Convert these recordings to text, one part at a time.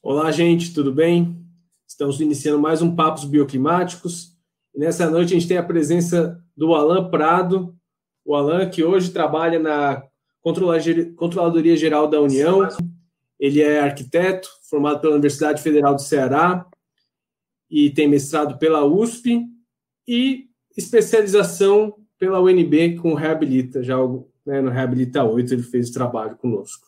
Olá, gente, tudo bem? Estamos iniciando mais um Papos Bioclimáticos. E nessa noite a gente tem a presença do Alan Prado. O Alan, que hoje trabalha na Controladoria Geral da União. Ele é arquiteto, formado pela Universidade Federal do Ceará e tem mestrado pela USP e especialização pela UNB com Reabilita, já né, no Reabilita 8 ele fez o trabalho conosco.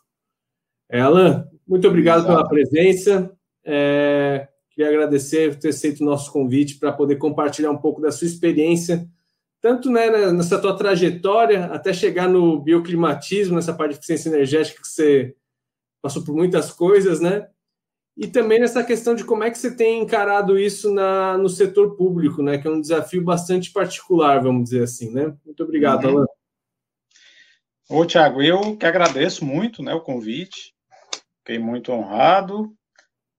É, Alan, muito obrigado pela presença. É, queria agradecer por ter aceito o nosso convite para poder compartilhar um pouco da sua experiência, tanto né, nessa tua trajetória até chegar no bioclimatismo, nessa parte de eficiência energética que você passou por muitas coisas, né? E também nessa questão de como é que você tem encarado isso na, no setor público, né? Que é um desafio bastante particular, vamos dizer assim, né? Muito obrigado, uhum. Alan. Ô, Tiago, eu que agradeço muito né, o convite. Fiquei muito honrado.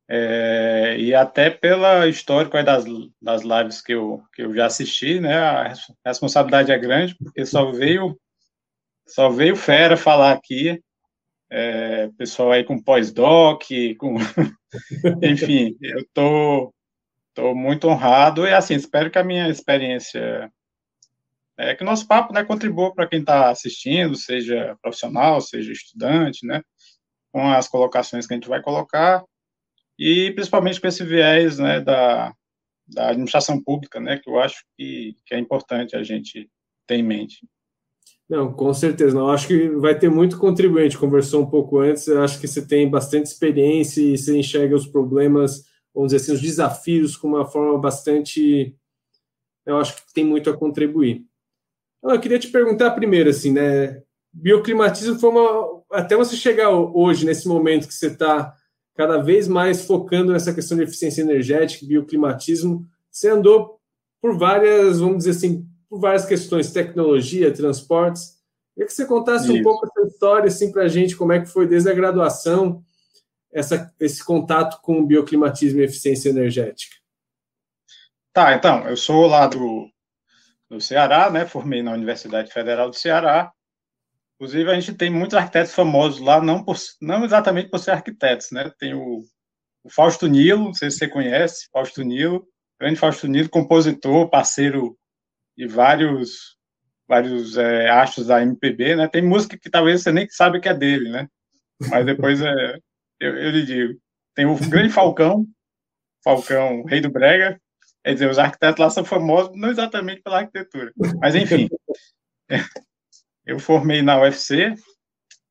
É, e até pela histórico das, das lives que eu, que eu já assisti, né? A responsabilidade é grande, porque só veio só veio fera falar aqui. É, pessoal aí com pós-doc, com enfim, eu tô, tô muito honrado e assim, espero que a minha experiência é que o nosso papo né, contribua para quem está assistindo, seja profissional, seja estudante, né? Com as colocações que a gente vai colocar, e principalmente com esse viés né, da, da administração pública, né, que eu acho que, que é importante a gente ter em mente. Não, com certeza. Não, acho que vai ter muito contribuinte. Conversou um pouco antes. Acho que você tem bastante experiência e você enxerga os problemas, vamos dizer assim, os desafios com uma forma bastante. Eu acho que tem muito a contribuir. Eu queria te perguntar primeiro, assim, né? Bioclimatismo foi uma, até você chegar hoje, nesse momento que você está cada vez mais focando nessa questão de eficiência energética, bioclimatismo, você andou por várias, vamos dizer assim, por várias questões, tecnologia, transportes. Queria que você contasse Isso. um pouco essa história assim, para a gente, como é que foi desde a graduação essa, esse contato com bioclimatismo e eficiência energética. Tá, então, eu sou lá do, do Ceará, né? Formei na Universidade Federal do Ceará Inclusive, a gente tem muitos arquitetos famosos lá, não, por, não exatamente por ser arquitetos, né? Tem o, o Fausto Nilo, não sei se você conhece, Fausto Nilo, grande Fausto Nilo, compositor, parceiro de vários vários é, astros da MPB, né? Tem música que talvez você nem sabe que é dele, né? Mas depois é, eu, eu lhe digo. Tem o grande Falcão, Falcão, rei do brega. Quer dizer, os arquitetos lá são famosos não exatamente pela arquitetura, mas enfim. Eu formei na UFC,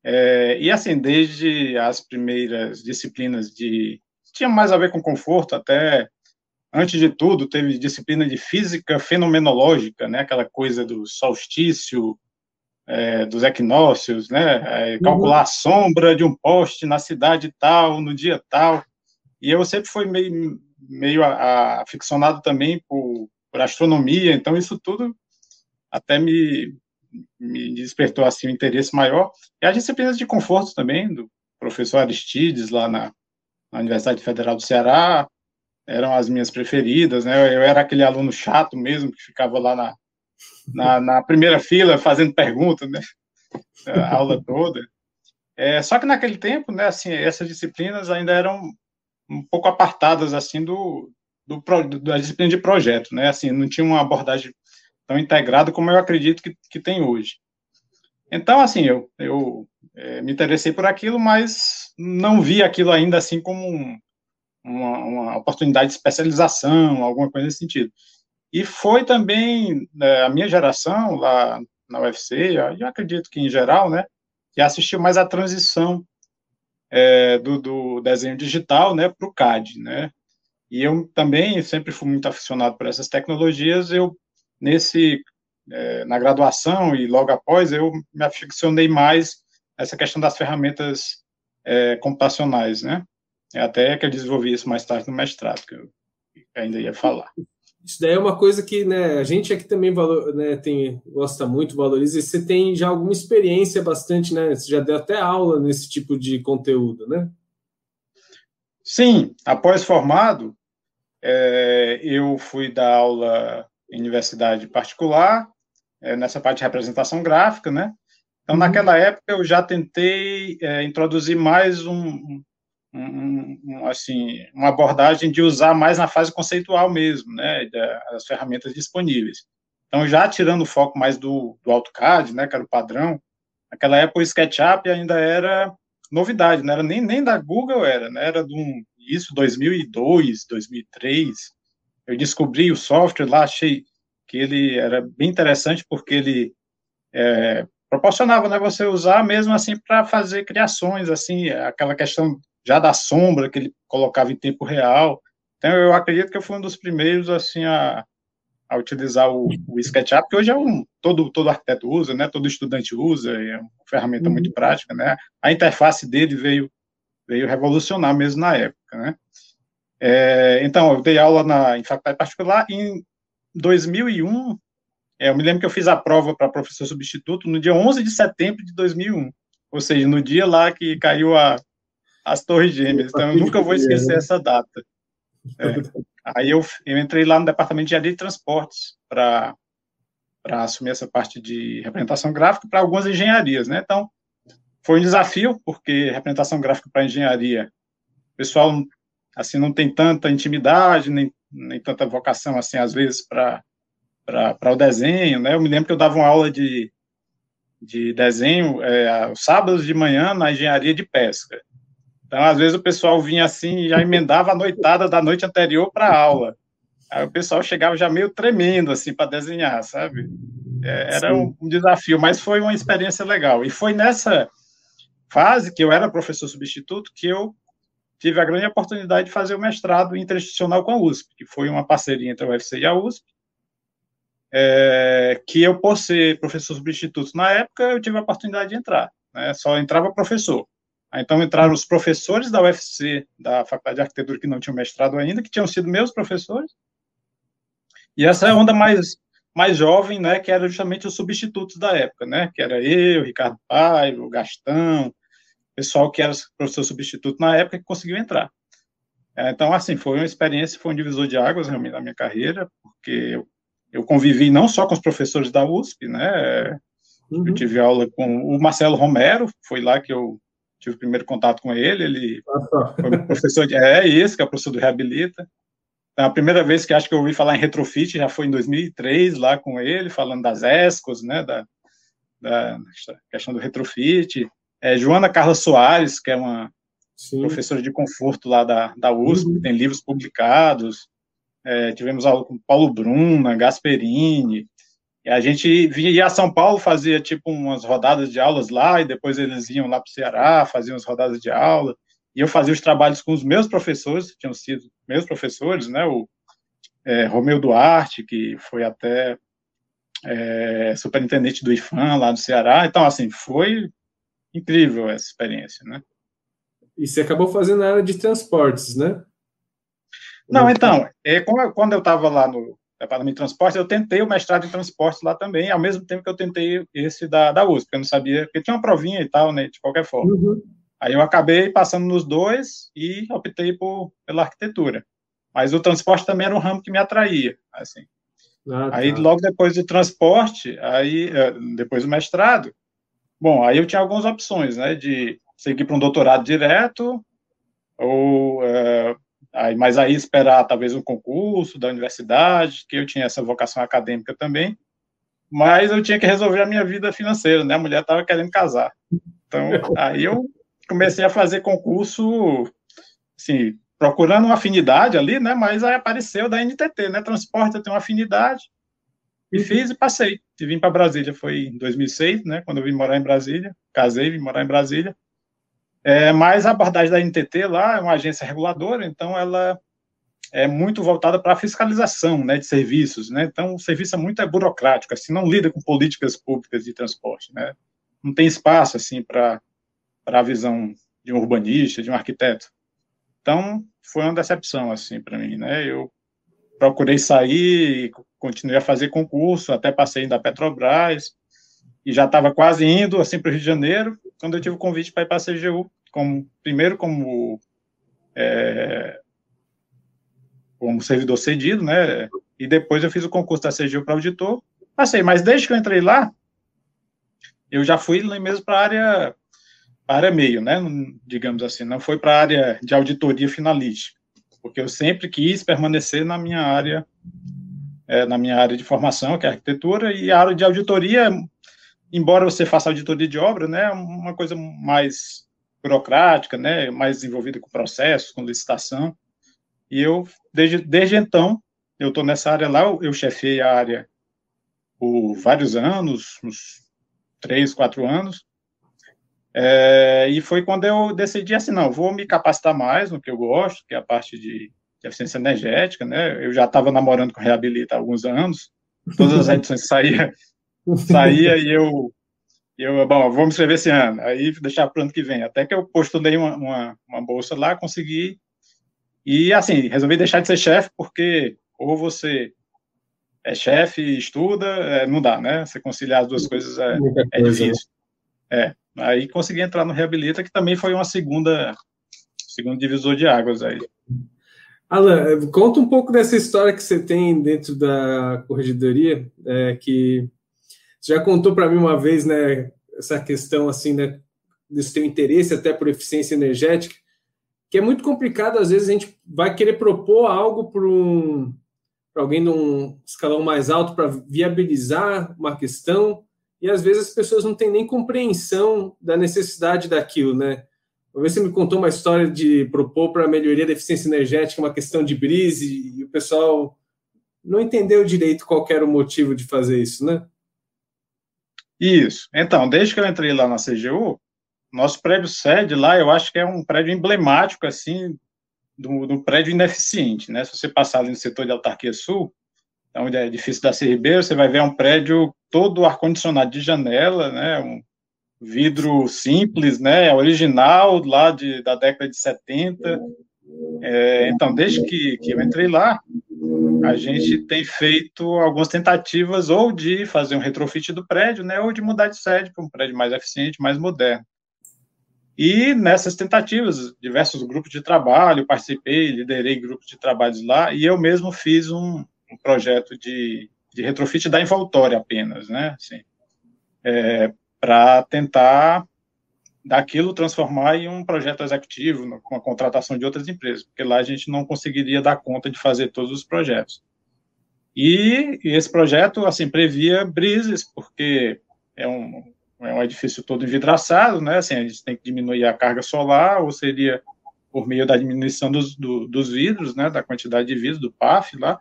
é, e assim, desde as primeiras disciplinas de. tinha mais a ver com conforto, até antes de tudo, teve disciplina de física fenomenológica, né? Aquela coisa do solstício, é, dos equinócios, né? É, calcular a sombra de um poste na cidade tal, no dia tal. E eu sempre fui meio, meio aficionado também por, por astronomia, então isso tudo até me, me despertou assim um interesse maior. E as disciplinas de conforto também, do professor Aristides, lá na, na Universidade Federal do Ceará, eram as minhas preferidas, né? Eu era aquele aluno chato mesmo, que ficava lá na, na, na primeira fila fazendo perguntas, né? A aula toda. É, só que naquele tempo, né, assim, essas disciplinas ainda eram um pouco apartadas, assim, do, do, da disciplina de projeto, né? Assim, não tinha uma abordagem tão integrado como eu acredito que, que tem hoje. Então, assim, eu, eu é, me interessei por aquilo, mas não vi aquilo ainda assim como um, uma, uma, oportunidade de especialização, alguma coisa nesse sentido. E foi também né, a minha geração lá na UFC, eu acredito que em geral, né, que assistiu mais a transição é, do, do, desenho digital, né, para o CAD, né. E eu também sempre fui muito aficionado por essas tecnologias. Eu nesse é, na graduação e logo após eu me aficionei mais essa questão das ferramentas é, computacionais, né? É até que eu desenvolvi isso mais tarde no mestrado, que eu ainda ia falar. Isso daí é uma coisa que né, a gente aqui também valor, né, tem, gosta muito, valoriza, e você tem já alguma experiência bastante, né? Você já deu até aula nesse tipo de conteúdo, né? Sim, após formado, é, eu fui dar aula universidade particular, é, nessa parte de representação gráfica, né? Então, uhum. naquela época, eu já tentei é, introduzir mais um, um, um, assim, uma abordagem de usar mais na fase conceitual mesmo, né, das ferramentas disponíveis. Então, já tirando o foco mais do, do AutoCAD, né, que era o padrão, naquela época o SketchUp ainda era novidade, não era nem, nem da Google, era, né, era de um, isso 2002, 2003, eu descobri o software lá, achei que ele era bem interessante porque ele é, proporcionava né, você usar mesmo assim para fazer criações, assim, aquela questão já da sombra que ele colocava em tempo real. Então, eu acredito que eu fui um dos primeiros, assim, a, a utilizar o, o SketchUp, que hoje é um, todo, todo arquiteto usa, né, todo estudante usa, é uma ferramenta uhum. muito prática, né, a interface dele veio, veio revolucionar mesmo na época, né. É, então, eu dei aula na, em faculdade particular, em 2001, é, eu me lembro que eu fiz a prova para professor substituto no dia 11 de setembro de 2001, ou seja, no dia lá que caiu a, as Torres Gêmeas. Então, eu nunca vou esquecer essa data. É. Aí eu, eu entrei lá no departamento de engenharia de transportes para assumir essa parte de representação gráfica para algumas engenharias, né? Então, foi um desafio, porque representação gráfica para engenharia, o pessoal, assim, não tem tanta intimidade, nem, nem tanta vocação, assim, às vezes, para para o desenho, né? Eu me lembro que eu dava uma aula de, de desenho é, aos sábados de manhã na engenharia de pesca. Então, às vezes, o pessoal vinha assim já emendava a noitada da noite anterior para a aula. Aí o pessoal chegava já meio tremendo, assim, para desenhar, sabe? É, era um, um, desafio, mas foi uma experiência legal. E foi nessa fase que eu era professor substituto que eu tive a grande oportunidade de fazer o mestrado interinstitucional com a USP, que foi uma parceria entre a UFC e a USP, é, que eu, por ser professor substituto na época, eu tive a oportunidade de entrar, né, só entrava professor. Então entraram os professores da UFC, da Faculdade de Arquitetura, que não tinham mestrado ainda, que tinham sido meus professores, e essa é a onda mais, mais jovem, né, que era justamente os substitutos da época, né, que era eu, Ricardo Paiva, o Gastão, pessoal que era professor substituto na época que conseguiu entrar. É, então, assim, foi uma experiência, foi um divisor de águas realmente na minha carreira, porque eu eu convivi não só com os professores da USP, né? Uhum. Eu tive aula com o Marcelo Romero, foi lá que eu tive o primeiro contato com ele. Ele ah, foi professor de. É esse, que é o professor do Reabilita. Então, a primeira vez que acho que eu ouvi falar em retrofit já foi em 2003, lá com ele, falando das ESCOs, né? Da, da questão do retrofit. É, Joana Carla Soares, que é uma Sim. professora de conforto lá da, da USP, uhum. tem livros publicados. É, tivemos aula com Paulo Bruna, Gasperini, e a gente ia a São Paulo, fazia tipo umas rodadas de aulas lá, e depois eles iam lá para o Ceará, faziam as rodadas de aula, e eu fazia os trabalhos com os meus professores, que tinham sido meus professores, né, o é, Romeu Duarte, que foi até é, superintendente do IFAM lá no Ceará, então, assim, foi incrível essa experiência, né. E você acabou fazendo a área de transportes, né? Não, então, é, quando eu estava lá no departamento de transporte, eu tentei o mestrado em transporte lá também, ao mesmo tempo que eu tentei esse da, da USP, porque eu não sabia, porque tinha uma provinha e tal, né, de qualquer forma. Uhum. Aí eu acabei passando nos dois e optei por, pela arquitetura. Mas o transporte também era um ramo que me atraía, assim. Ah, tá. Aí logo depois do transporte, aí eh, depois do mestrado, bom, aí eu tinha algumas opções, né, de seguir para um doutorado direto ou uh, Aí, mas aí esperar talvez um concurso da universidade, que eu tinha essa vocação acadêmica também, mas eu tinha que resolver a minha vida financeira, né? A mulher estava querendo casar. Então, aí eu comecei a fazer concurso, assim, procurando uma afinidade ali, né? Mas aí apareceu da NTT, né? Transporte, eu tenho uma afinidade. E fiz e passei. E vim para Brasília, foi em 2006, né? Quando eu vim morar em Brasília. Casei, vim morar em Brasília. É, mas a abordagem da NTT lá é uma agência reguladora, então ela é muito voltada para a fiscalização né, de serviços. Né? Então, o serviço é muito é burocrático, assim, não lida com políticas públicas de transporte. Né? Não tem espaço assim para a visão de um urbanista, de um arquiteto. Então, foi uma decepção assim para mim. Né? Eu procurei sair, continuei a fazer concurso, até passei da Petrobras, e já estava quase indo assim para o Rio de Janeiro, quando eu tive o convite para ir para a CGU, como, primeiro como, é, como servidor cedido, né, e depois eu fiz o concurso da CGU para auditor, passei, mas desde que eu entrei lá, eu já fui mesmo para a área área meio, né? Digamos assim, não foi para a área de auditoria finalística, porque eu sempre quis permanecer na minha área, é, na minha área de formação, que é arquitetura, e a área de auditoria, embora você faça auditoria de obra, né, é uma coisa mais burocrática, né, mais envolvida com processos, com licitação. E eu, desde, desde então, eu estou nessa área lá, eu chefiei a área por vários anos, uns três, quatro anos, é, e foi quando eu decidi assim, não, vou me capacitar mais no que eu gosto, que é a parte de, de eficiência energética, né? Eu já estava namorando com Reabilita há alguns anos, todas as edições saía, saía e eu, eu, bom, vou me inscrever esse ano, aí deixar para o ano que vem. Até que eu postulei uma, uma, uma bolsa lá, consegui, e assim, resolvi deixar de ser chefe, porque ou você é chefe e estuda, é, não dá, né? Você conciliar as duas coisas é, é né? difícil. É. Aí consegui entrar no Reabilita, que também foi uma segunda, segundo divisor de águas aí. Alan, conta um pouco dessa história que você tem dentro da corregedoria, é, que você já contou para mim uma vez, né, essa questão assim, né, desse teu interesse até por eficiência energética, que é muito complicado, às vezes a gente vai querer propor algo para um, alguém num escalão mais alto para viabilizar uma questão, e às vezes as pessoas não têm nem compreensão da necessidade daquilo, né? Uma vez você me contou uma história de propor para a melhoria da eficiência energética uma questão de brise e o pessoal não entendeu direito qual era o motivo de fazer isso, né? Isso. Então, desde que eu entrei lá na CGU, nosso prédio sede lá, eu acho que é um prédio emblemático, assim, do, do prédio ineficiente, né? Se você passar ali no setor de autarquia sul, onde é edifício da Ribeiro, você vai ver um prédio todo ar-condicionado de janela, né, um vidro simples, né, original, lá de, da década de 70. É, então, desde que, que eu entrei lá, a gente tem feito algumas tentativas ou de fazer um retrofit do prédio, né, ou de mudar de sede para um prédio mais eficiente, mais moderno. E nessas tentativas, diversos grupos de trabalho, participei, liderei grupos de trabalhos lá, e eu mesmo fiz um, um projeto de, de retrofit da envoltória apenas, né? Assim, é, para tentar daquilo transformar em um projeto executivo, com a contratação de outras empresas, porque lá a gente não conseguiria dar conta de fazer todos os projetos. E, e esse projeto, assim, previa brises, porque é um, é um edifício todo envidraçado, né, assim, a gente tem que diminuir a carga solar, ou seria por meio da diminuição dos, do, dos vidros, né, da quantidade de vidros, do PAF lá,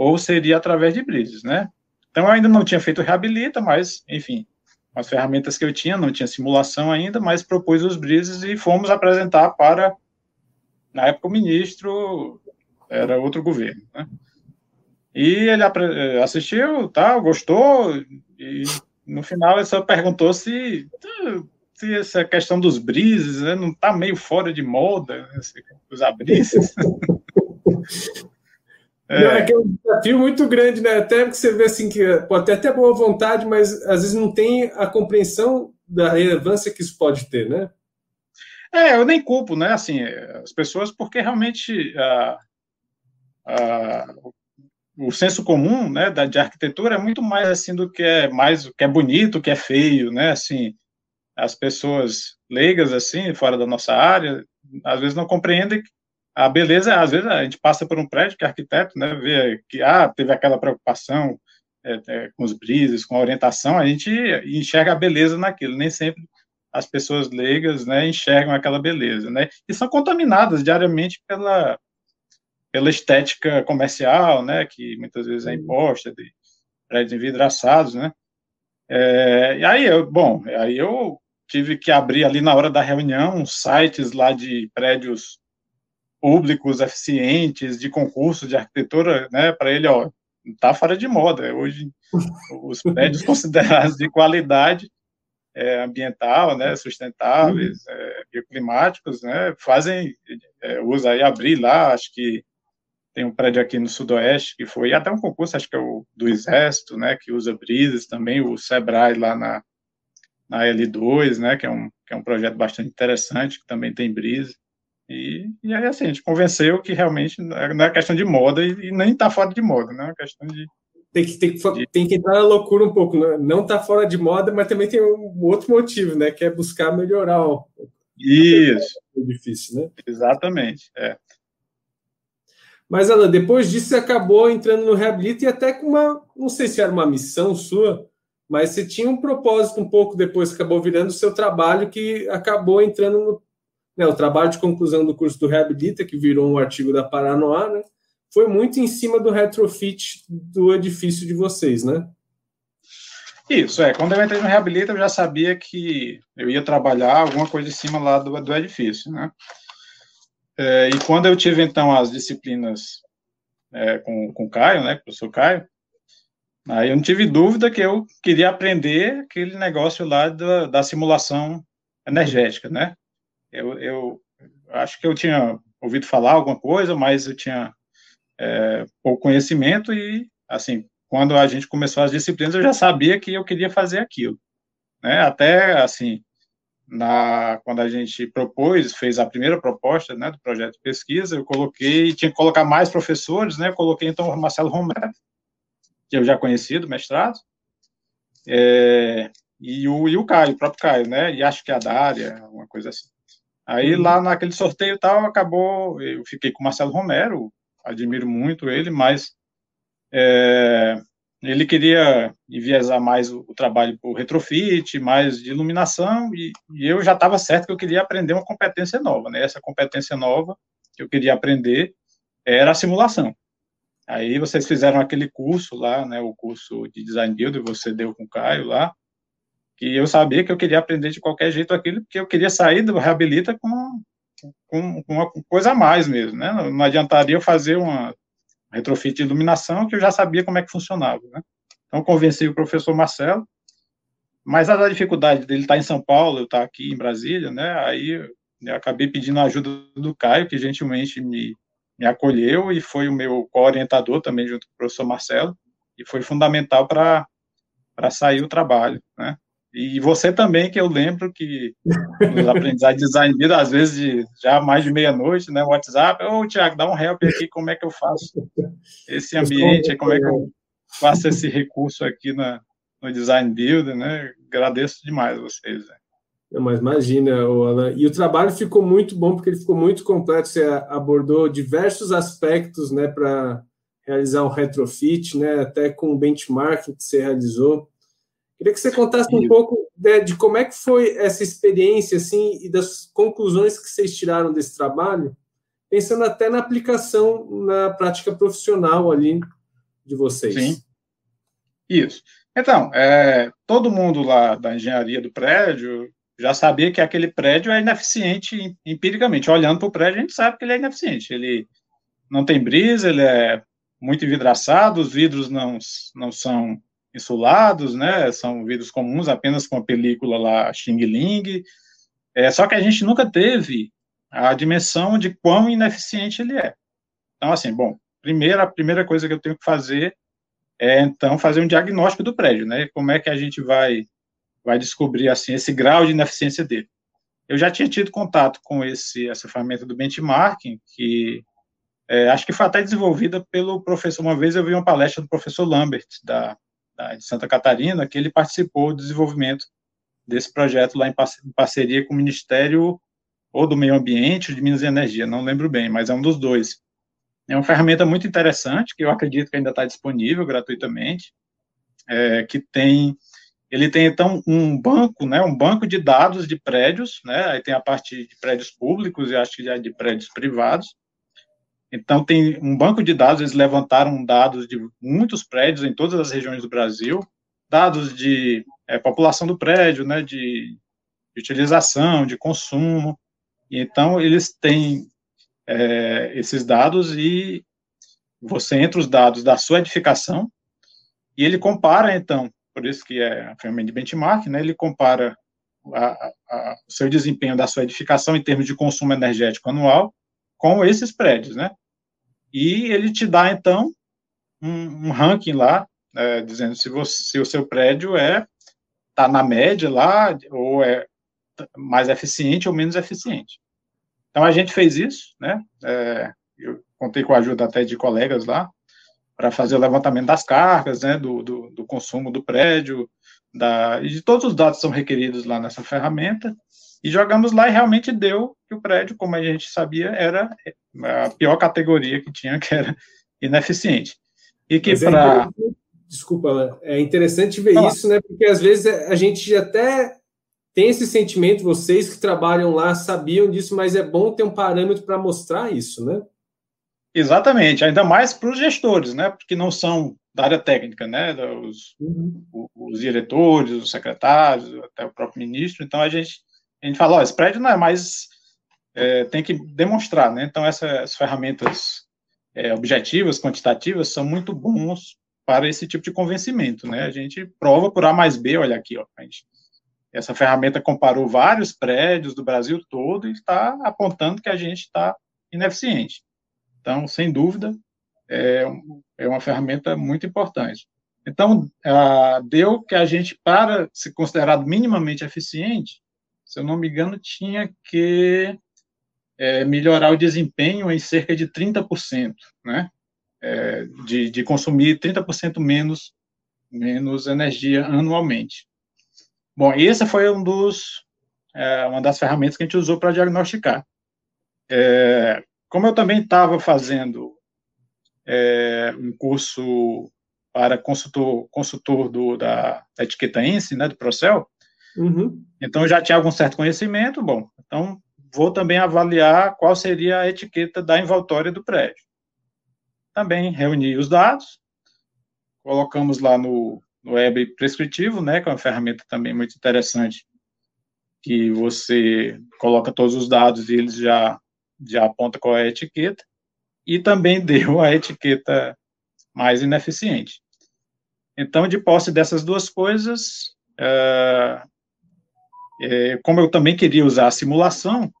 ou seria através de bridges, né? Então, eu ainda não tinha feito reabilita, mas, enfim, as ferramentas que eu tinha, não tinha simulação ainda, mas propus os bridges e fomos apresentar para, na época, o ministro, era outro governo, né? E ele assistiu, tal, gostou, e no final ele só perguntou se, se essa questão dos brises né, não está meio fora de moda, né, usar brises. É. É que é um desafio muito grande, né? Até que você vê assim que pode ter até boa vontade, mas às vezes não tem a compreensão da relevância que isso pode ter, né? É, eu nem culpo, né? Assim, as pessoas, porque realmente o senso comum, né, da, de arquitetura é muito mais assim do que é mais que é bonito, que é feio, né? Assim, as pessoas leigas assim, fora da nossa área, às vezes não compreendem a beleza, às vezes a gente passa por um prédio que é arquiteto, né, vê que ah, teve aquela preocupação é, é, com os brises, com a orientação, a gente enxerga a beleza naquilo, nem sempre as pessoas leigas, né, enxergam aquela beleza, né, e são contaminadas diariamente pela pela estética comercial, né, que muitas vezes é imposta de prédios envidraçados, né, é, e aí eu, bom, aí eu tive que abrir ali na hora da reunião sites lá de prédios públicos eficientes de concurso de arquitetura, né, para ele, ó, tá fora de moda. Hoje, os prédios considerados de qualidade é, ambiental, né, sustentáveis, é, bioclimáticos, né, fazem, é, usa aí abrir lá, acho que tem um prédio aqui no sudoeste que foi até um concurso, acho que é o do Exército, né, que usa brisas, também o Sebrae lá na, na L2, né, que é um, que é um projeto bastante interessante, que também tem brisa. E, e aí, assim, a gente convenceu que realmente não é, questão de moda e, e nem está fora de moda, né? É questão de, tem que, tem, que, tem que entrar na loucura um pouco. Né? Não está fora de moda, mas também tem um outro motivo, né? Que é buscar melhorar. O... Isso. É difícil, né? Exatamente. É. Mas, Alan, depois disso você acabou entrando no Reabilita e até com uma, não sei se era uma missão sua, mas você tinha um propósito um pouco depois, acabou virando o seu trabalho que acabou entrando no né, o trabalho de conclusão do curso do Reabilita, que virou um artigo da Paranoá, né? foi muito em cima do retrofit do edifício de vocês, né? Isso, é. Quando eu entrei no Reabilita, eu já sabia que eu ia trabalhar alguma coisa em cima lá do, do edifício, né? É, e quando eu tive, então, as disciplinas é, com, com o Caio, né, professor Caio, aí eu não tive dúvida que eu queria aprender aquele negócio lá da, da simulação energética, né? Eu, eu acho que eu tinha ouvido falar alguma coisa, mas eu tinha é, pouco conhecimento e, assim, quando a gente começou as disciplinas, eu já sabia que eu queria fazer aquilo, né? Até, assim, na, quando a gente propôs, fez a primeira proposta, né, do projeto de pesquisa, eu coloquei, tinha que colocar mais professores, né, eu coloquei, então, o Marcelo Romero, que eu já conhecia do mestrado, é, e, o, e o Caio, o próprio Caio, né, e acho que a Dária, uma coisa assim. Aí, uhum. lá naquele sorteio e tal, acabou, eu fiquei com o Marcelo Romero, admiro muito ele, mas é, ele queria enviesar mais o, o trabalho por retrofit, mais de iluminação, e, e eu já estava certo que eu queria aprender uma competência nova, né? Essa competência nova que eu queria aprender era a simulação. Aí vocês fizeram aquele curso lá, né, o curso de Design Builder, você deu com o Caio lá, que eu sabia que eu queria aprender de qualquer jeito aquilo, porque eu queria sair do Reabilita com com, com uma coisa a mais mesmo, né? Não, adiantaria eu fazer uma retrofit de iluminação que eu já sabia como é que funcionava, né? Então, convenci o professor Marcelo, mas a dificuldade dele estar em São Paulo, eu estar aqui em Brasília, né? Aí eu acabei pedindo a ajuda do Caio, que gentilmente me, me acolheu e foi o meu co-orientador também, junto com o professor Marcelo, e foi fundamental para sair o trabalho, né? E você também, que eu lembro que nos aprendizados de design vida, às vezes de, já mais de meia-noite, né, WhatsApp, ô, Tiago, dá um help aqui, como é que eu faço esse ambiente, como é que eu faço esse recurso aqui na, no Design Builder, né, agradeço demais vocês. Né. Mas imagina, Alan. E o trabalho ficou muito bom, porque ele ficou muito completo, você abordou diversos aspectos, né, para realizar um retrofit, né, até com o benchmarking que você realizou. Queria que você contasse um pouco de, de, como é que foi essa experiência, assim, e das conclusões que vocês tiraram desse trabalho, pensando até na aplicação na prática profissional ali de vocês. Sim. Isso. Então, é, todo mundo lá da engenharia do prédio já sabia que aquele prédio é ineficiente empiricamente. Olhando para o prédio, a gente sabe que ele é ineficiente. Ele não tem brisa, ele é muito envidraçado, os vidros não, não são insulados, né? São vidros comuns, apenas com a película lá Xing Ling. É, só que a gente nunca teve a dimensão de quão ineficiente ele é. Então, assim, bom, primeira, a primeira coisa que eu tenho que fazer é, então, fazer um diagnóstico do prédio, né? Como é que a gente vai, vai descobrir, assim, esse grau de ineficiência dele. Eu já tinha tido contato com esse, essa ferramenta do benchmarking, que é, acho que foi até desenvolvida pelo professor. Uma vez eu vi uma palestra do professor Lambert, da, de Santa Catarina, que ele participou do desenvolvimento desse projeto lá em parceria com o Ministério ou do Meio Ambiente ou de Minas e Energia, não lembro bem, mas é um dos dois. É uma ferramenta muito interessante, que eu acredito que ainda está disponível gratuitamente, é, que tem, ele tem então um banco, né, um banco de dados de prédios, né, aí tem a parte de prédios públicos e acho que já de prédios privados, então, tem um banco de dados, eles levantaram dados de muitos prédios em todas as regiões do Brasil, dados de é, população do prédio, né, de, de, utilização, de consumo. E, então, eles têm é, esses dados e você entra os dados da sua edificação e ele compara, então, por isso que é a ferramenta de benchmark, né, ele compara a, a, o seu desempenho da sua edificação em termos de consumo energético anual com esses prédios, né? E ele te dá, então, um, um ranking lá, é, dizendo se, você, se o seu prédio é está na média lá, ou é mais eficiente ou menos eficiente. Então, a gente fez isso, né? É, eu contei com a ajuda até de colegas lá, para fazer o levantamento das cargas, né, do, do, do consumo do prédio, da, e de todos os dados são requeridos lá nessa ferramenta, e jogamos lá e realmente deu que o prédio, como a gente sabia, era a pior categoria que tinha, que era ineficiente. E que para. É Desculpa, é interessante ver isso, né? Porque às vezes a gente até tem esse sentimento, vocês que trabalham lá sabiam disso, mas é bom ter um parâmetro para mostrar isso, né? Exatamente, ainda mais para os gestores, né? Porque não são da área técnica, né? Os, uhum. os diretores, os secretários, até o próprio ministro. Então a gente a gente fala, ó, esse prédio não é mais é, tem que demonstrar, né? Então essas ferramentas é, objetivas, quantitativas, são muito bons para esse tipo de convencimento, né? A gente prova por A mais B, olha aqui, ó, gente, essa ferramenta comparou vários prédios do Brasil todo e está apontando que a gente está ineficiente. Então, sem dúvida, é, é uma ferramenta muito importante. Então, deu que a gente, para ser considerado minimamente eficiente, se eu não me engano, tinha que é, melhorar o desempenho em cerca de 30%, né? É, de, de consumir 30% menos, menos energia anualmente. Bom, essa foi um dos, é, uma das ferramentas que a gente usou para diagnosticar. É, como eu também estava fazendo é, um curso para consultor, consultor do, da, da etiqueta ENSE, né, do Procel, uhum. então já tinha algum certo conhecimento, bom, então vou também avaliar qual seria a etiqueta da envoltória do prédio. Também reuni os dados, colocamos lá no, no web prescritivo, né, que é uma ferramenta também muito interessante, que você coloca todos os dados e eles já, já aponta qual é a etiqueta, e também deu a etiqueta mais ineficiente. Então, de posse dessas duas coisas, é, é, como eu também queria usar a simulação,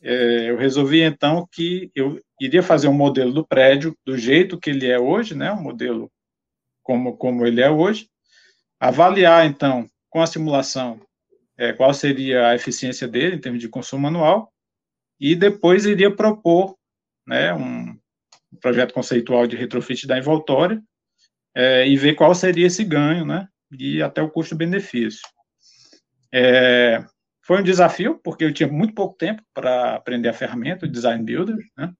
eu resolvi então que eu iria fazer um modelo do prédio do jeito que ele é hoje, né, um modelo como, como ele é hoje, avaliar então com a simulação é, qual seria a eficiência dele em termos de consumo anual, e depois iria propor né, um, um projeto conceitual de retrofit da envoltória é, e ver qual seria esse ganho, né, e até o custo-benefício. É, foi um desafio, porque eu tinha muito pouco tempo para aprender a ferramenta, o Design Builder, né?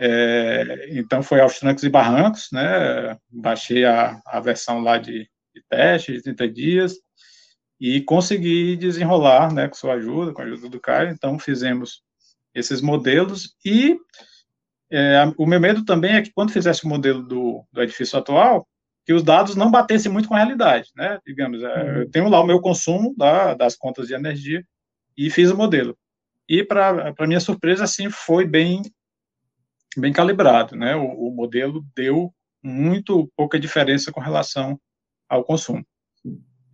É, então foi aos trancos e barrancos, né? Baixei a, a versão lá de, de teste de 30 dias e consegui desenrolar, né, com sua ajuda, com a ajuda do Caio. Então fizemos esses modelos e é, o meu medo também é que quando fizesse o modelo do, do edifício atual, que os dados não batessem muito com a realidade, né? Digamos, é, uhum. eu tenho lá o meu consumo da, das contas de energia e fiz o modelo. E, para minha surpresa, assim, foi bem, bem calibrado, né? O, o, modelo deu muito pouca diferença com relação ao consumo.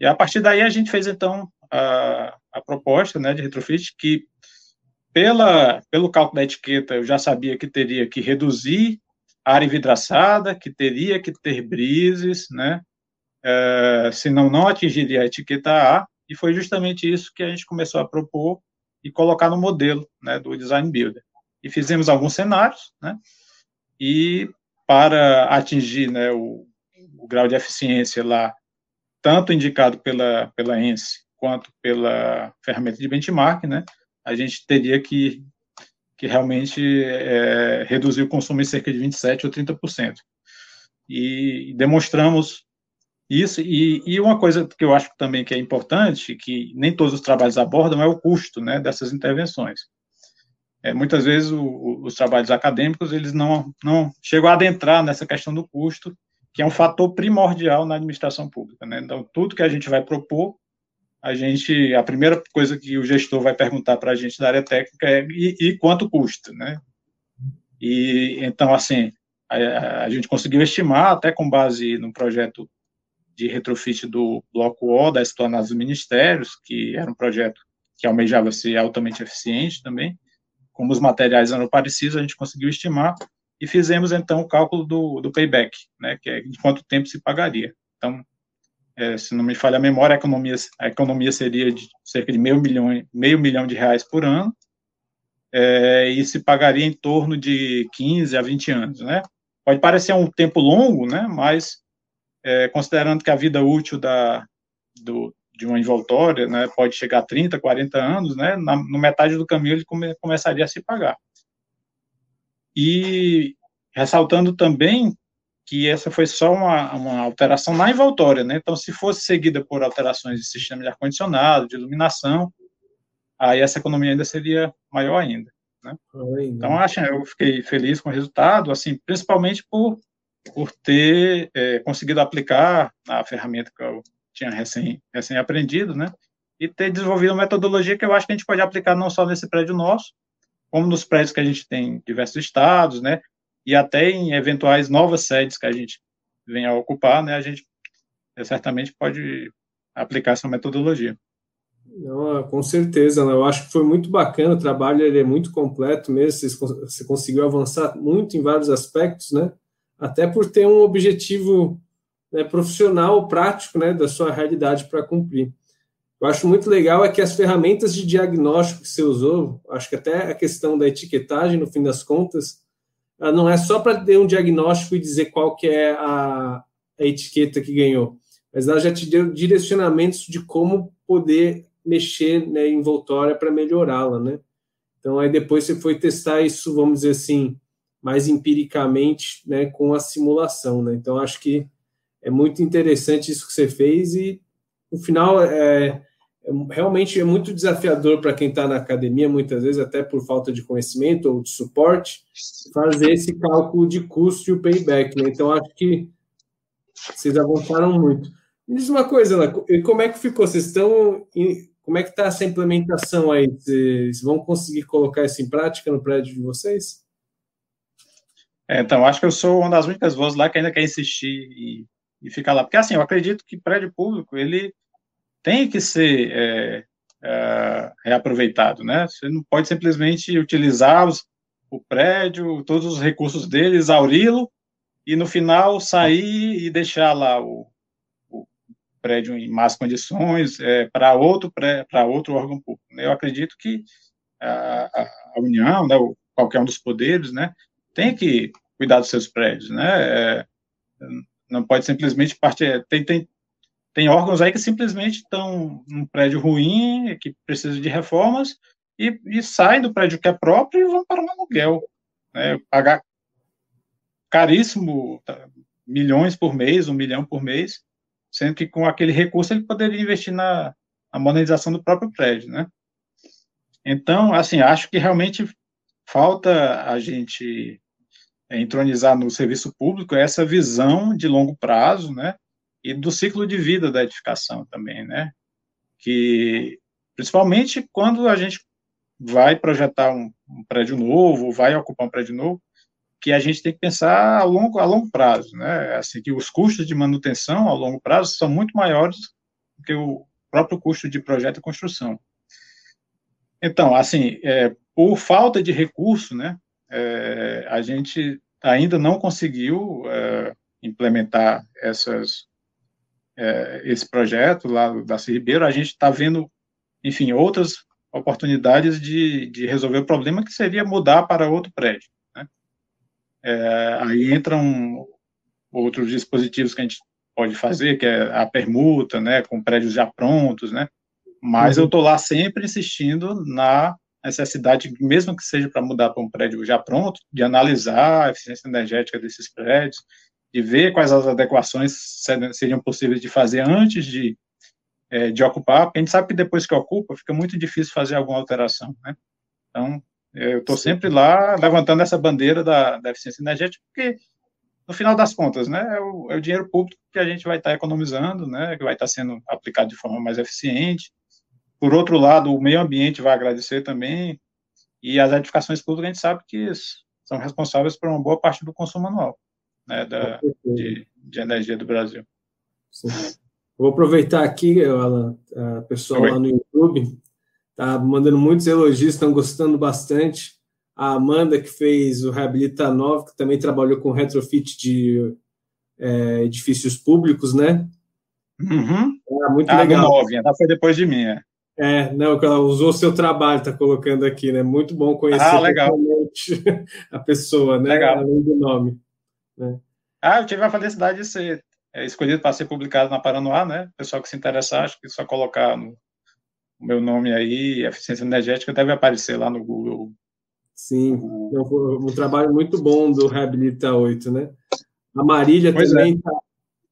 E a partir daí a gente fez, então, a, a proposta né, de retrofit, que pela, pelo cálculo da etiqueta eu já sabia que teria que reduzir área envidraçada, que teria que ter brises, né? É, senão não atingiria a etiqueta A, e foi justamente isso que a gente começou a propor e colocar no modelo né, do Design Builder. E fizemos alguns cenários, né? E para atingir né, o, o grau de eficiência lá, tanto indicado pela, pela ENSE quanto pela ferramenta de benchmark, né? A gente teria que que realmente é, reduziu o consumo em cerca de 27% ou 30%. E demonstramos isso, e, e, uma coisa que eu acho também que é importante, que nem todos os trabalhos abordam, é o custo né, dessas intervenções. É, muitas vezes o, o, os trabalhos acadêmicos eles não, não chegam a adentrar nessa questão do custo, que é um fator primordial na administração pública. Né? Então, tudo que a gente vai propor a gente, a primeira coisa que o gestor vai perguntar para a gente da área técnica é e, e, quanto custa, né? E então, assim, a, a, gente conseguiu estimar, até com base no projeto de retrofit do Bloco O, da Esplanada dos Ministérios, que era um projeto que almejava ser altamente eficiente também, como os materiais eram parecidos, a gente conseguiu estimar e fizemos, então, o cálculo do, do payback, né, que é de quanto tempo se pagaria. Então, é, se não me falha a memória, a economia, a economia seria de cerca de meio milhão, meio milhão de reais por ano, é, e se pagaria em torno de 15 a 20 anos, né? pode parecer um tempo longo, né? Mas é, considerando que a vida útil da, do, de uma envoltória né, pode chegar a 30, 40 anos, né? Na, no metade do caminho ele come, começaria a se pagar. E ressaltando também que essa foi só uma, uma alteração na envoltória, né? Então, se fosse seguida por alterações de sistema de ar-condicionado, de iluminação, aí essa economia ainda seria maior ainda. Né? Então, acho, eu fiquei feliz com o resultado, assim, principalmente por, por ter é, conseguido aplicar a ferramenta que eu tinha recém, recém aprendido, né? E ter desenvolvido uma metodologia que eu acho que a gente pode aplicar não só nesse prédio nosso, como nos prédios que a gente tem em diversos estados, né? E até em eventuais novas sedes que a gente venha a ocupar, né, a gente é, certamente pode aplicar essa metodologia. Não, com certeza, né? eu acho que foi muito bacana, o trabalho ele é muito completo mesmo, você conseguiu avançar muito em vários aspectos, né? Até por ter um objetivo né, profissional, prático, né, da sua realidade para cumprir. Eu acho muito legal é que as ferramentas de diagnóstico que você usou, acho que até a questão da etiquetagem, no fim das contas, não é só para ter um diagnóstico e dizer qual que é a, a etiqueta que ganhou, mas ela já te deu direcionamentos de como poder mexer né, em Voltória para melhorá-la, né? Então aí depois você foi testar isso, vamos dizer assim, mais empiricamente, né, com a simulação, né? Então acho que é muito interessante isso que você fez e no final é, realmente é muito desafiador para quem está na academia, muitas vezes, até por falta de conhecimento ou de suporte, fazer esse cálculo de custo e o payback. Né? Então, acho que vocês avançaram muito. Me diz uma coisa, Ana, como é que ficou? Vocês estão. Como é que está essa implementação aí? Vocês vão conseguir colocar isso em prática no prédio de vocês? É, então, acho que eu sou uma das únicas vozes lá que ainda quer insistir e, e ficar lá. Porque, assim, eu acredito que prédio público, ele tem que ser é, é, reaproveitado, né? Você não pode simplesmente utilizar os, o prédio, todos os recursos dele, exauri-lo e no final sair e deixar lá o, o prédio em más condições é, para outro para outro órgão público. Né? Eu acredito que a, a União, né, qualquer um dos poderes, né, tem que cuidar dos seus prédios, né? É, não pode simplesmente partir. Tem, tem, tem órgãos aí que simplesmente estão num prédio ruim, que precisa de reformas, e, e saem do prédio que é próprio e vão para um aluguel. Né? Pagar caríssimo, tá, milhões por mês, um milhão por mês, sendo que com aquele recurso ele poderia investir na, na modernização do próprio prédio, né? Então, assim, acho que realmente falta a gente é, entronizar no serviço público essa visão de longo prazo, né? E do ciclo de vida da edificação também, né? Que principalmente quando a gente vai projetar um, um, prédio novo, vai ocupar um prédio novo, que a gente tem que pensar a longo, a longo prazo, né? Assim que os custos de manutenção a longo prazo são muito maiores do que o próprio custo de projeto e construção. Então, assim, é, por falta de recurso, né? É, a gente ainda não conseguiu é, implementar essas é, esse projeto lá da Ribeiro, a gente está vendo, enfim, outras oportunidades de, de resolver o problema, que seria mudar para outro prédio. Né? É, aí entram outros dispositivos que a gente pode fazer, que é a permuta, né, com prédios já prontos, né, mas uhum. eu estou lá sempre insistindo na necessidade, mesmo que seja para mudar para um prédio já pronto, de analisar a eficiência energética desses prédios, de ver quais as adequações seriam possíveis de fazer antes de, é, de ocupar, porque a gente sabe que depois que ocupa, fica muito difícil fazer alguma alteração, né? Então, eu estou sempre lá levantando essa bandeira da, da, eficiência energética, porque, no final das contas, né, é o, é o dinheiro público que a gente vai estar tá economizando, né, que vai estar tá sendo aplicado de forma mais eficiente. Por outro lado, o meio ambiente vai agradecer também, e as edificações públicas a gente sabe que são responsáveis por uma boa parte do consumo anual né, da, de, de, energia do Brasil. Sim. Vou aproveitar aqui, Alan, a pessoa Oi. lá no YouTube tá mandando muitos elogios, estão gostando bastante. A Amanda, que fez o Reabilita 9, que também trabalhou com retrofit de é, edifícios públicos, né? Uhum. É, muito ah, legal. 9, ela foi depois de mim, é. É, não, ela usou o seu trabalho, está colocando aqui, né? Muito bom conhecer ah, a pessoa, né? Legal. Além do nome. Né? Ah, eu tive a felicidade de ser é, escolhido para ser publicado na Paranoá, né? Pessoal que se interessar, acho que só colocar no, o meu nome aí, eficiência energética, deve aparecer lá no Google. Sim, é um, um trabalho muito bom do Reabilita 8, né? A Marília pois também está é.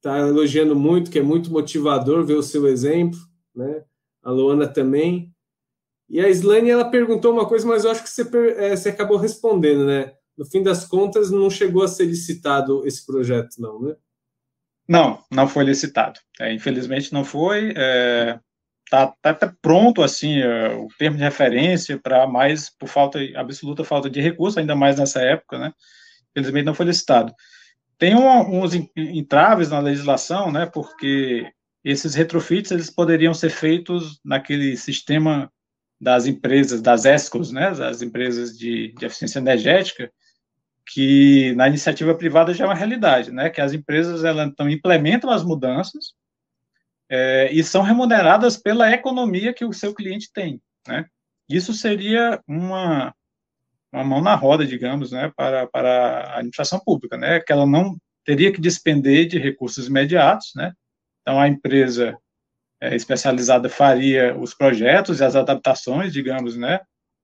tá elogiando muito, que é muito motivador ver o seu exemplo, né? A Luana também. E a Slane, ela perguntou uma coisa, mas eu acho que você, é, você acabou respondendo, né? No fim das contas, não chegou a ser licitado esse projeto, não, né? Não, não foi licitado. É, infelizmente não foi. É, tá, tá, pronto assim é, o termo de referência para mais por falta absoluta falta de recurso, ainda mais nessa época, né? Infelizmente não foi licitado. Tem um, uns entraves na legislação, né? Porque esses retrofits eles poderiam ser feitos naquele sistema das empresas, das ESCOs, né? Das empresas de, de eficiência energética, que na iniciativa privada já é uma realidade, né? Que as empresas elas então implementam as mudanças é, e são remuneradas pela economia que o seu cliente tem, né? Isso seria uma uma mão na roda, digamos, né, para, para a administração pública, né, que ela não teria que despender de recursos imediatos, né, então a empresa é, especializada faria os projetos e as adaptações, digamos, né,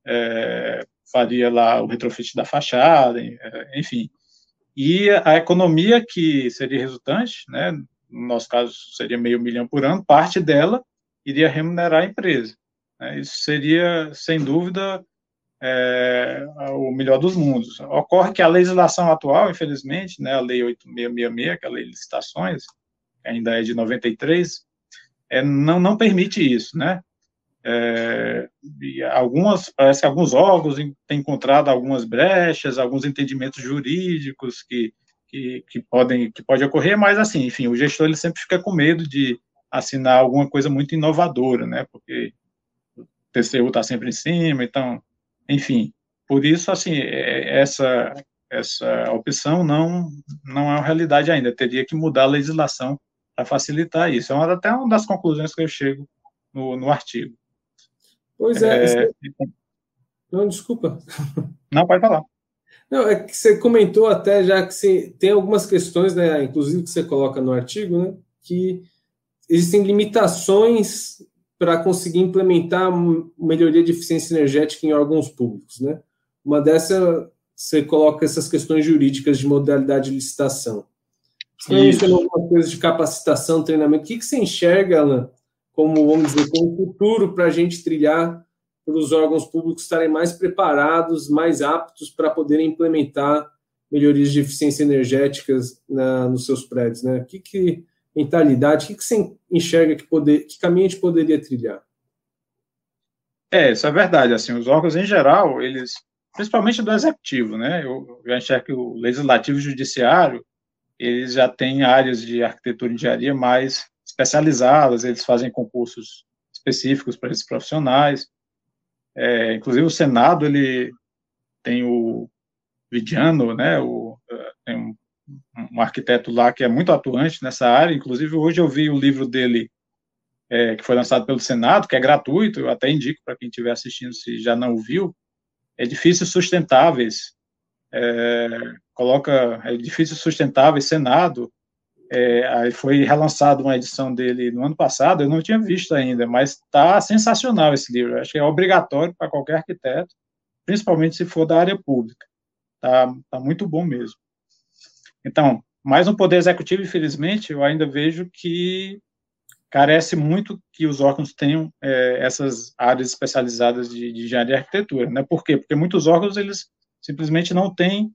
é, faria lá o retrofit da fachada, é, enfim. E a economia que seria resultante, né, no nosso caso seria meio milhão por ano, parte dela iria remunerar a empresa. Né, isso seria, sem dúvida, é, o melhor dos mundos. Ocorre que a legislação atual, infelizmente, né, a Lei 8666, que é a Lei de Licitações, ainda é de 93, é, não, não permite isso, né? É, algumas, parece que alguns órgãos têm encontrado algumas brechas, alguns entendimentos jurídicos que, que, que, podem que pode ocorrer, mas assim, enfim, o gestor ele sempre fica com medo de assinar alguma coisa muito inovadora, né? Porque o TCU está sempre em cima, então, enfim, por isso assim é, essa essa opção não não é uma realidade ainda, teria que mudar a legislação para facilitar isso. É uma, até uma das conclusões que eu chego no, no artigo. Pois é. é... Não, desculpa. Não, pode falar. Não, é que você comentou até já que você, tem algumas questões, né, inclusive que você coloca no artigo, né, que existem limitações para conseguir implementar melhoria de eficiência energética em órgãos públicos, né? Uma dessas você coloca essas questões jurídicas de modalidade de licitação. Você alguma coisa de capacitação, treinamento. O que, que você enxerga, Alan, como, vamos dizer, como futuro para a gente trilhar para os órgãos públicos estarem mais preparados, mais aptos para poderem implementar melhorias de eficiência energéticas na, nos seus prédios, né? Que, que mentalidade, o que, que você enxerga que poder, que caminho a gente poderia trilhar? É, isso é verdade. Assim, os órgãos em geral, eles, principalmente do executivo, né? Eu, eu enxergo que o legislativo e o judiciário, eles já têm áreas de arquitetura e engenharia mais especializadas, eles fazem concursos específicos para esses profissionais. É, inclusive o Senado, ele tem o Vidiano, né, o, tem um, um, arquiteto lá que é muito atuante nessa área, inclusive hoje eu vi o livro dele, é, que foi lançado pelo Senado, que é gratuito, eu até indico para quem estiver assistindo se já não viu, Edifícios Sustentáveis, é, coloca Edifícios Sustentáveis, Senado, é, aí foi relançado uma edição dele no ano passado, eu não tinha visto ainda, mas está sensacional esse livro. Acho que é obrigatório para qualquer arquiteto, principalmente se for da área pública. Tá, tá muito bom mesmo. Então, mais no poder executivo, infelizmente, eu ainda vejo que carece muito que os órgãos tenham é, essas áreas especializadas de, de engenharia e arquitetura, né? Por quê? Porque muitos órgãos eles simplesmente não têm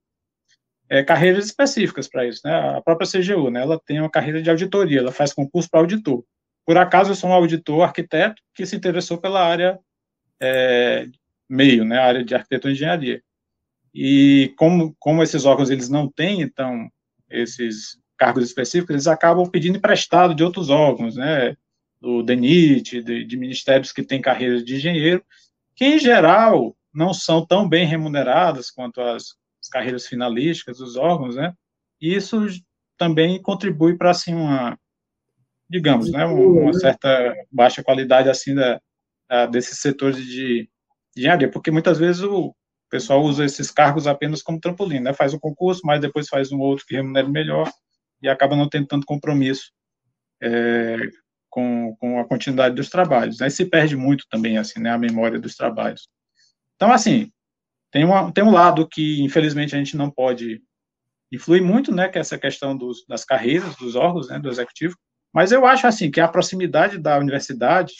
é, carreiras específicas para isso, né? A própria CGU, né? Ela tem uma carreira de auditoria, ela faz concurso para auditor. Por acaso eu sou um auditor arquiteto que se interessou pela área é, meio, né? A área de arquitetura e engenharia. E como, como esses órgãos eles não têm, então, esses cargos específicos, eles acabam pedindo emprestado de outros órgãos, né? Do DENIT, de, de ministérios que têm carreiras de engenheiro, que em geral não são tão bem remuneradas quanto as carreiras finalísticas dos órgãos, né? E isso também contribui para assim uma, digamos, né, uma né? certa baixa qualidade assim da, da desses setores de, de engenharia, porque muitas vezes o pessoal usa esses cargos apenas como trampolim, né? Faz um concurso, mas depois faz um outro que remunere melhor e acaba não tendo tanto compromisso é, com, com a continuidade dos trabalhos. Aí se perde muito também, assim, né? A memória dos trabalhos. Então, assim, tem, uma, tem um lado que, infelizmente, a gente não pode influir muito, né? Que é essa questão dos, das carreiras, dos órgãos, né? Do executivo. Mas eu acho, assim, que a proximidade da universidade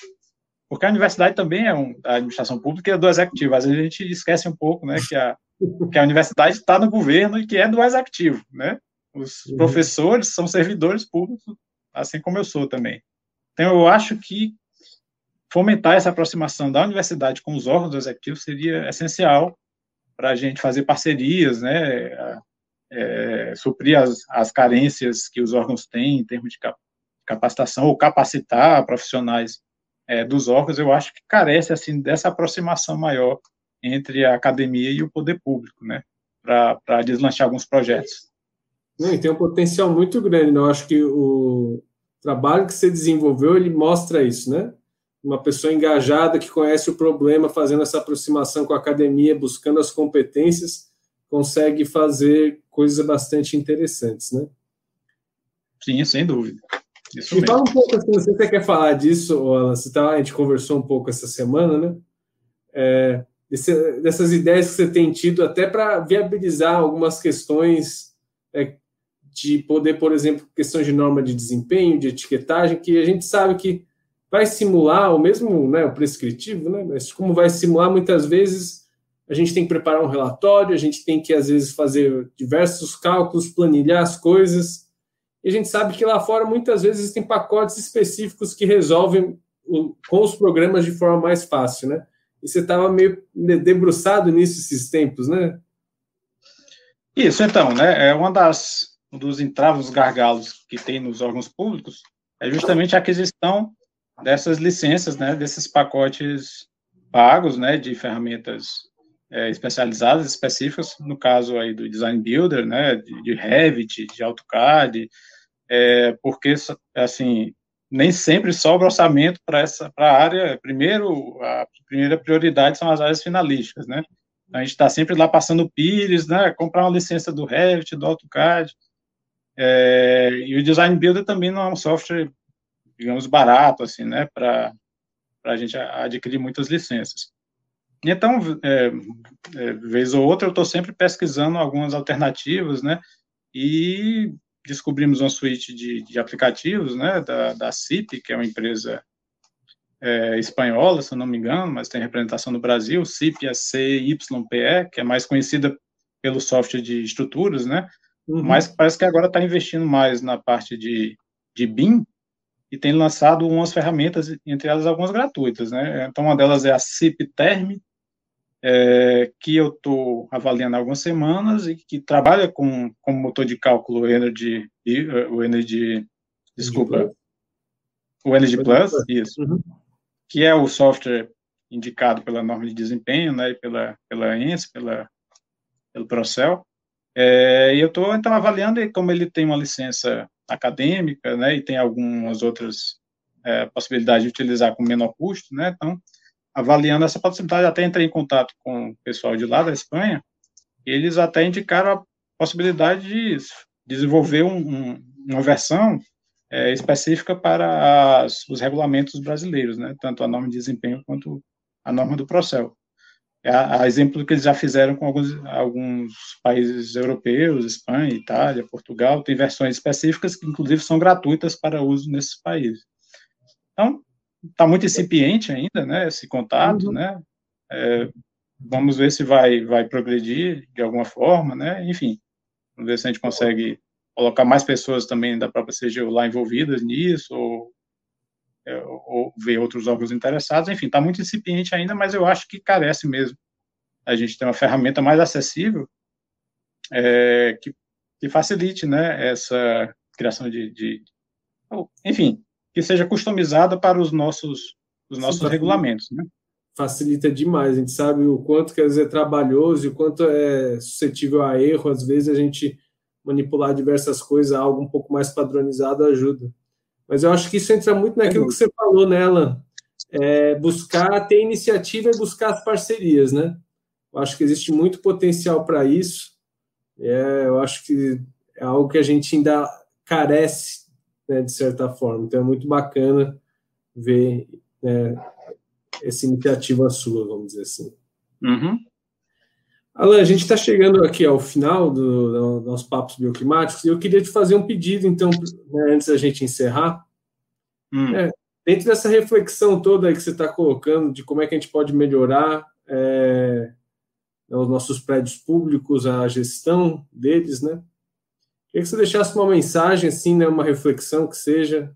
porque a universidade também é um, a administração pública é do executivo. Às vezes a gente esquece um pouco, né, que a, que a universidade está no governo e que é do executivo, né? Os uhum. professores são servidores públicos, assim como eu sou também. Então, eu acho que fomentar essa aproximação da universidade com os órgãos do executivo seria essencial para a gente fazer parcerias, né, é, suprir as, as carências que os órgãos têm em termos de capacitação ou capacitar profissionais é, dos órgãos, eu acho que carece assim dessa aproximação maior entre a academia e o poder público, né, para deslanchar alguns projetos. e tem um potencial muito grande, né? eu acho que o trabalho que você desenvolveu, ele mostra isso, né? Uma pessoa engajada que conhece o problema, fazendo essa aproximação com a academia, buscando as competências, consegue fazer coisas bastante interessantes, né? Sim, sem dúvida. Isso Me fala um pouco, assim, se você quer falar disso, Alan, você tá, a gente conversou um pouco essa semana, né? É, desse, dessas ideias que você tem tido até para viabilizar algumas questões é, de poder, por exemplo, questões de norma de desempenho, de etiquetagem, que a gente sabe que vai simular o mesmo, né, o prescritivo, né, mas como vai simular, muitas vezes a gente tem que preparar um relatório, a gente tem que, às vezes, fazer diversos cálculos, planilhar as coisas, e a gente sabe que lá fora muitas vezes existem pacotes específicos que resolvem o, com os programas de forma mais fácil, né? E você estava meio debruçado nisso esses tempos, né? Isso, então, né? É uma das um dos entravos gargalos que tem nos órgãos públicos é justamente a aquisição dessas licenças, né? Desses pacotes pagos, né? De ferramentas é, especializadas, específicas, no caso aí do Design Builder, né? De, de Revit, de AutoCAD, é, porque, assim, nem sempre sobra orçamento para essa para a área. Primeiro, a primeira prioridade são as áreas finalísticas, né? A gente está sempre lá passando pires, né? Comprar uma licença do Revit, do AutoCAD. É, e o Design Builder também não é um software, digamos, barato, assim, né? Para a gente adquirir muitas licenças. Então, é, é, vez ou outra, eu estou sempre pesquisando algumas alternativas, né? E descobrimos uma suíte de, de aplicativos, né, da, da CIP, que é uma empresa é, espanhola, se eu não me engano, mas tem representação no Brasil, CIP é CYPE, que é mais conhecida pelo software de estruturas, né, uhum. mas parece que agora está investindo mais na parte de, de BIM, e tem lançado umas ferramentas, entre elas algumas gratuitas, né, então uma delas é a CIP Term, é, que eu estou avaliando há algumas semanas e que trabalha com, com motor de cálculo Energy, o Energy, desculpa, o Energy Plus, isso, uhum. que é o software indicado pela norma de desempenho, né, e pela, pela ENS, pela, pelo Procel, é, e eu estou, então, avaliando, como ele tem uma licença acadêmica, né, e tem algumas outras é, possibilidades de utilizar com menor custo, né, então, avaliando essa possibilidade, até entrei em contato com o pessoal de lá da Espanha, eles até indicaram a possibilidade de desenvolver um, um, uma versão é, específica para as, os regulamentos brasileiros, né, tanto a norma de desempenho quanto a norma do Procel. É a, a exemplo que eles já fizeram com alguns, alguns países europeus, Espanha, Itália, Portugal, tem versões específicas que, inclusive, são gratuitas para uso nesses países. Então, está muito incipiente ainda, né, esse contato, uhum. né, é, vamos ver se vai, vai progredir de alguma forma, né, enfim, vamos ver se a gente consegue colocar mais pessoas também da própria CGU lá envolvidas nisso, ou, ou ver outros órgãos interessados, enfim, está muito incipiente ainda, mas eu acho que carece mesmo a gente ter uma ferramenta mais acessível é, que, que facilite, né, essa criação de, de enfim, que seja customizada para os nossos, os nossos Sim, regulamentos, né? Facilita demais, a gente sabe o quanto que às vezes é trabalhoso e o quanto é suscetível a erro, às vezes a gente manipular diversas coisas, algo um pouco mais padronizado ajuda. Mas eu acho que isso entra muito naquilo que você falou, né, Alan? É buscar, ter iniciativa e buscar as parcerias, né? Eu acho que existe muito potencial para isso. É, eu acho que é algo que a gente ainda carece, né, de certa forma. Então é muito bacana ver né, essa iniciativa sua, vamos dizer assim. Uhum. Alan, a gente está chegando aqui ao final do, do nosso papos bioclimáticos e eu queria te fazer um pedido, então, né, antes da gente encerrar. Hum. É, dentro dessa reflexão toda que você está colocando de como é que a gente pode melhorar é, né, os nossos prédios públicos, a gestão deles, né? Queria que você deixasse uma mensagem, assim, né, uma reflexão que seja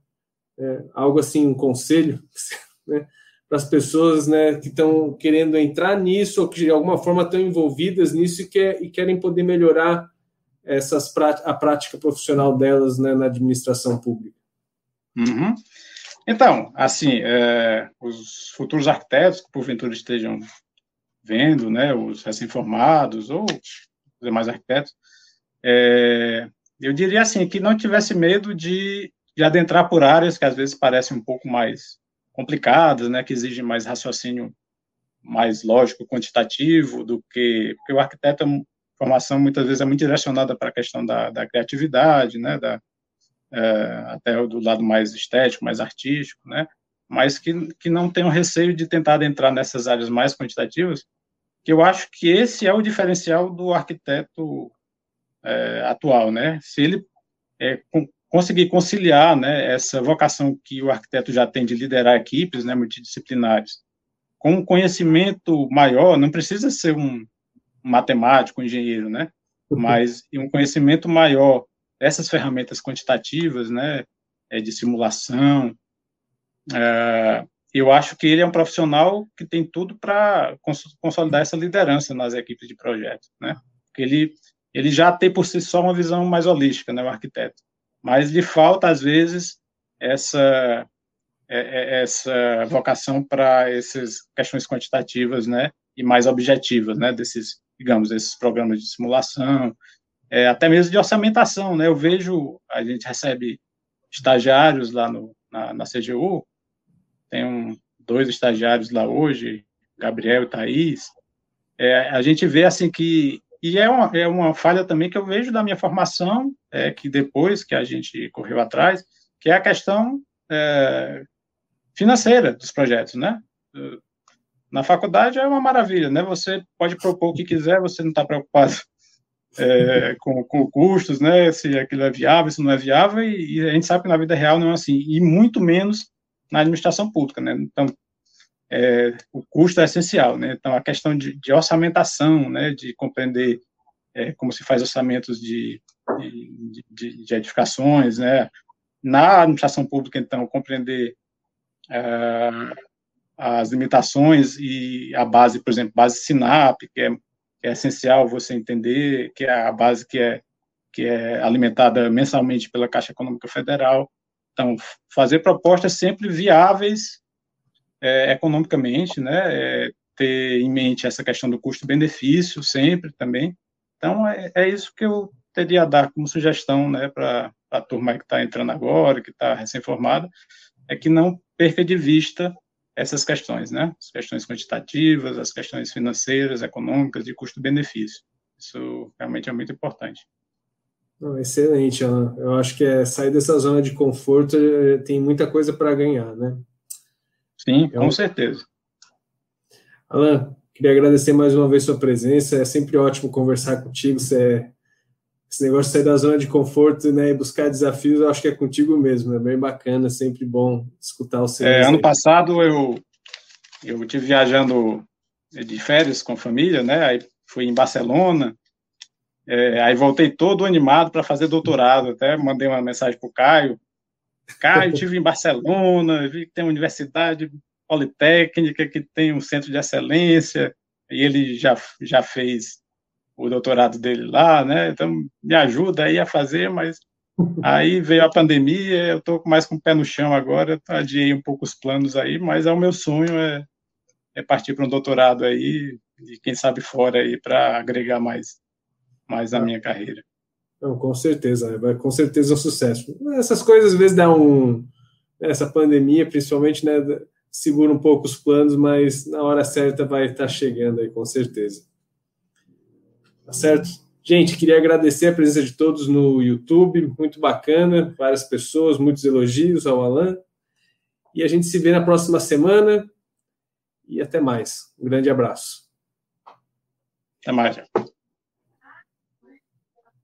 é, algo assim, um conselho, né, para as pessoas né, que estão querendo entrar nisso ou que de alguma forma estão envolvidas nisso e, e querem poder melhorar essas a prática profissional delas né, na administração pública. Uhum. Então, assim, é, os futuros arquitetos que porventura estejam vendo, né, os recém-formados ou os demais arquitetos, é, eu diria assim que não tivesse medo de, de adentrar por áreas que às vezes parecem um pouco mais complicadas, né, que exigem mais raciocínio mais lógico, quantitativo, do que porque o arquiteto, a formação muitas vezes é muito direcionada para a questão da, da criatividade, né, da, é, até do lado mais estético, mais artístico, né, mas que, que não tenham receio de tentar entrar nessas áreas mais quantitativas, que eu acho que esse é o diferencial do arquiteto é, atual, né, se ele é, conseguir conciliar né, essa vocação que o arquiteto já tem de liderar equipes né, multidisciplinares com um conhecimento maior, não precisa ser um matemático, um engenheiro, né, mas um conhecimento maior. Dessas ferramentas quantitativas, né, é, de simulação, é, eu acho que ele é um profissional que tem tudo para consolidar essa liderança nas equipes de projeto, né, porque ele, ele já tem por si só uma visão mais holística, né, o arquiteto mas lhe falta, às vezes, essa, é, é, essa vocação para essas questões quantitativas, né, e mais objetivas, né, desses, digamos, esses programas de simulação, é, até mesmo de orçamentação, né, eu vejo, a gente recebe estagiários lá no, na, na CGU, tem um, dois estagiários lá hoje, Gabriel e Thaís, é, a gente vê, assim, que e é uma, é uma falha também que eu vejo da minha formação, é, que depois que a gente correu atrás, que é a questão é, financeira dos projetos, né? Na faculdade é uma maravilha, né? Você pode propor o que quiser, você não está preocupado é, com, com custos, né? Se aquilo é viável, se não é viável, e, e, a gente sabe que na vida real não é assim, e muito menos na administração pública, né? Então, é, o custo é essencial, né? Então, a questão de, de orçamentação, né, de compreender é, como se faz orçamentos de, de, de, de, edificações, né? Na administração pública, então, compreender é, as limitações e a base, por exemplo, base SINAP, que é, que é essencial você entender, que é a base que é, que é alimentada mensalmente pela Caixa Econômica Federal. Então, fazer propostas sempre viáveis é, economicamente, né, é, ter em mente essa questão do custo-benefício sempre também. Então, é, é, isso que eu teria a dar como sugestão né, para a turma que está entrando agora, que está recém-formada, é que não perca de vista essas questões, né? As questões quantitativas, as questões financeiras, econômicas, de custo-benefício. Isso realmente é muito importante. Não, excelente, Alan. Eu acho que é sair dessa zona de conforto é, tem muita coisa para ganhar, né? Sim, com certeza. Alan, queria agradecer mais uma vez sua presença. É sempre ótimo conversar contigo. Você é... Esse negócio de sair da zona de conforto né, e buscar desafios, eu acho que é contigo mesmo. É bem bacana, sempre bom escutar o seu. É, ano passado eu eu tive viajando de férias com a família, né? Aí fui em Barcelona. É, aí voltei todo animado para fazer doutorado. Até mandei uma mensagem para o Caio Caio, estive em Barcelona, vi que tem uma universidade politécnica, que tem um centro de excelência, e ele já, já fez o doutorado dele lá, né? Então, me ajuda aí a fazer, mas aí veio a pandemia, eu estou mais com o pé no chão agora, adiei um pouco os planos aí, mas é o meu sonho é, é partir para um doutorado aí, e quem sabe fora aí, para agregar mais, mais a minha carreira. Não, com certeza, né? vai com certeza é um sucesso. Essas coisas às vezes dá um. Essa pandemia, principalmente, né? Segura um pouco os planos, mas na hora certa vai estar chegando aí, com certeza. Tá certo? Gente, queria agradecer a presença de todos no YouTube, muito bacana, várias pessoas, muitos elogios ao Alan. E a gente se vê na próxima semana e até mais. Um grande abraço. Até mais. Gente.